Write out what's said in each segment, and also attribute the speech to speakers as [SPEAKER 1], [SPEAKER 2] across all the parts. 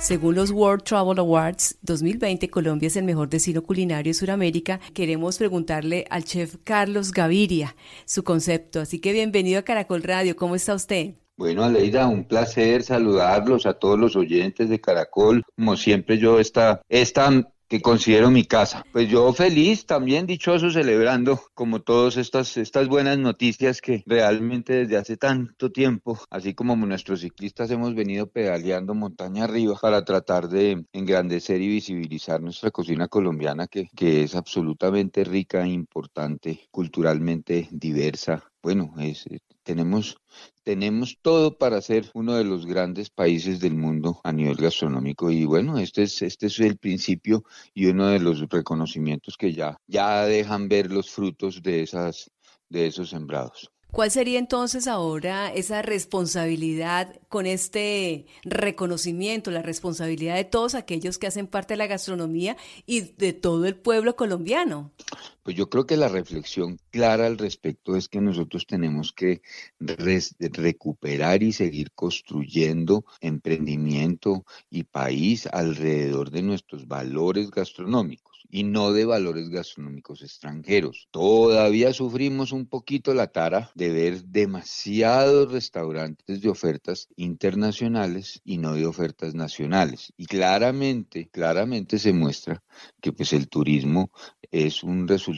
[SPEAKER 1] Según los World Travel Awards 2020, Colombia es el mejor destino culinario de Sudamérica. Queremos preguntarle al chef Carlos Gaviria su concepto. Así que bienvenido a Caracol Radio. ¿Cómo está usted?
[SPEAKER 2] Bueno, Aleida, un placer saludarlos a todos los oyentes de Caracol. Como siempre, yo esta, esta que considero mi casa. Pues yo feliz, también dichoso, celebrando como todas estas, estas buenas noticias que realmente desde hace tanto tiempo, así como nuestros ciclistas hemos venido pedaleando montaña arriba para tratar de engrandecer y visibilizar nuestra cocina colombiana que, que es absolutamente rica, importante, culturalmente diversa. Bueno, es, tenemos, tenemos todo para ser uno de los grandes países del mundo a nivel gastronómico y bueno, este es, este es el principio y uno de los reconocimientos que ya, ya dejan ver los frutos de, esas, de esos sembrados.
[SPEAKER 1] ¿Cuál sería entonces ahora esa responsabilidad con este reconocimiento, la responsabilidad de todos aquellos que hacen parte de la gastronomía y de todo el pueblo colombiano?
[SPEAKER 2] Pues yo creo que la reflexión clara al respecto es que nosotros tenemos que recuperar y seguir construyendo emprendimiento y país alrededor de nuestros valores gastronómicos y no de valores gastronómicos extranjeros. Todavía sufrimos un poquito la tara de ver demasiados restaurantes de ofertas internacionales y no de ofertas nacionales. Y claramente, claramente se muestra que pues el turismo es un resultado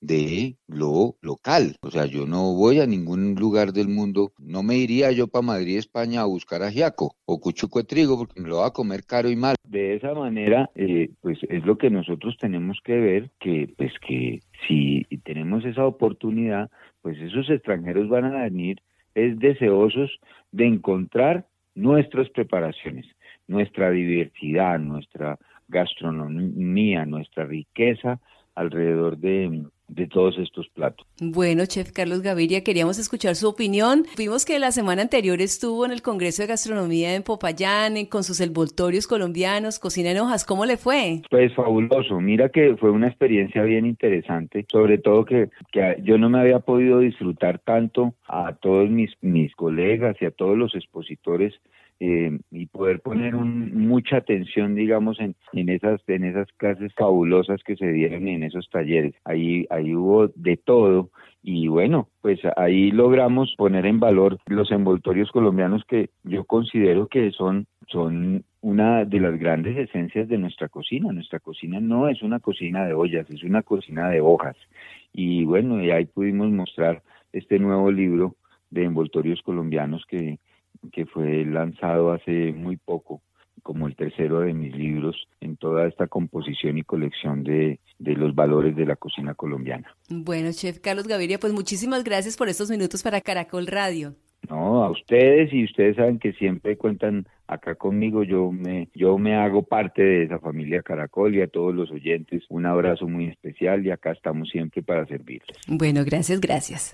[SPEAKER 2] de lo local. O sea, yo no voy a ningún lugar del mundo, no me iría yo para Madrid, España, a buscar ajiaco o cuchuco de trigo porque me lo va a comer caro y mal. De esa manera, eh, pues es lo que nosotros tenemos que ver, que pues que si tenemos esa oportunidad, pues esos extranjeros van a venir es deseosos de encontrar nuestras preparaciones, nuestra diversidad, nuestra gastronomía, nuestra riqueza alrededor de, de todos estos platos.
[SPEAKER 1] Bueno, chef Carlos Gaviria, queríamos escuchar su opinión. Vimos que la semana anterior estuvo en el Congreso de Gastronomía en Popayán con sus envoltorios colombianos, cocina en hojas. ¿Cómo le fue?
[SPEAKER 2] Pues fabuloso. Mira que fue una experiencia bien interesante, sobre todo que, que yo no me había podido disfrutar tanto a todos mis, mis colegas y a todos los expositores eh, y poder poner mucha atención, digamos, en, en, esas, en esas clases fabulosas que se dieron en esos talleres. Ahí, ahí hubo de todo y bueno, pues ahí logramos poner en valor los envoltorios colombianos que yo considero que son, son una de las grandes esencias de nuestra cocina. Nuestra cocina no es una cocina de ollas, es una cocina de hojas. Y bueno, y ahí pudimos mostrar este nuevo libro de envoltorios colombianos que, que fue lanzado hace muy poco como el tercero de mis libros en toda esta composición y colección de, de, los valores de la cocina colombiana.
[SPEAKER 1] Bueno, chef Carlos Gaviria, pues muchísimas gracias por estos minutos para Caracol Radio.
[SPEAKER 2] No, a ustedes y ustedes saben que siempre cuentan acá conmigo, yo me, yo me hago parte de esa familia Caracol y a todos los oyentes un abrazo muy especial y acá estamos siempre para servirles.
[SPEAKER 1] Bueno, gracias, gracias.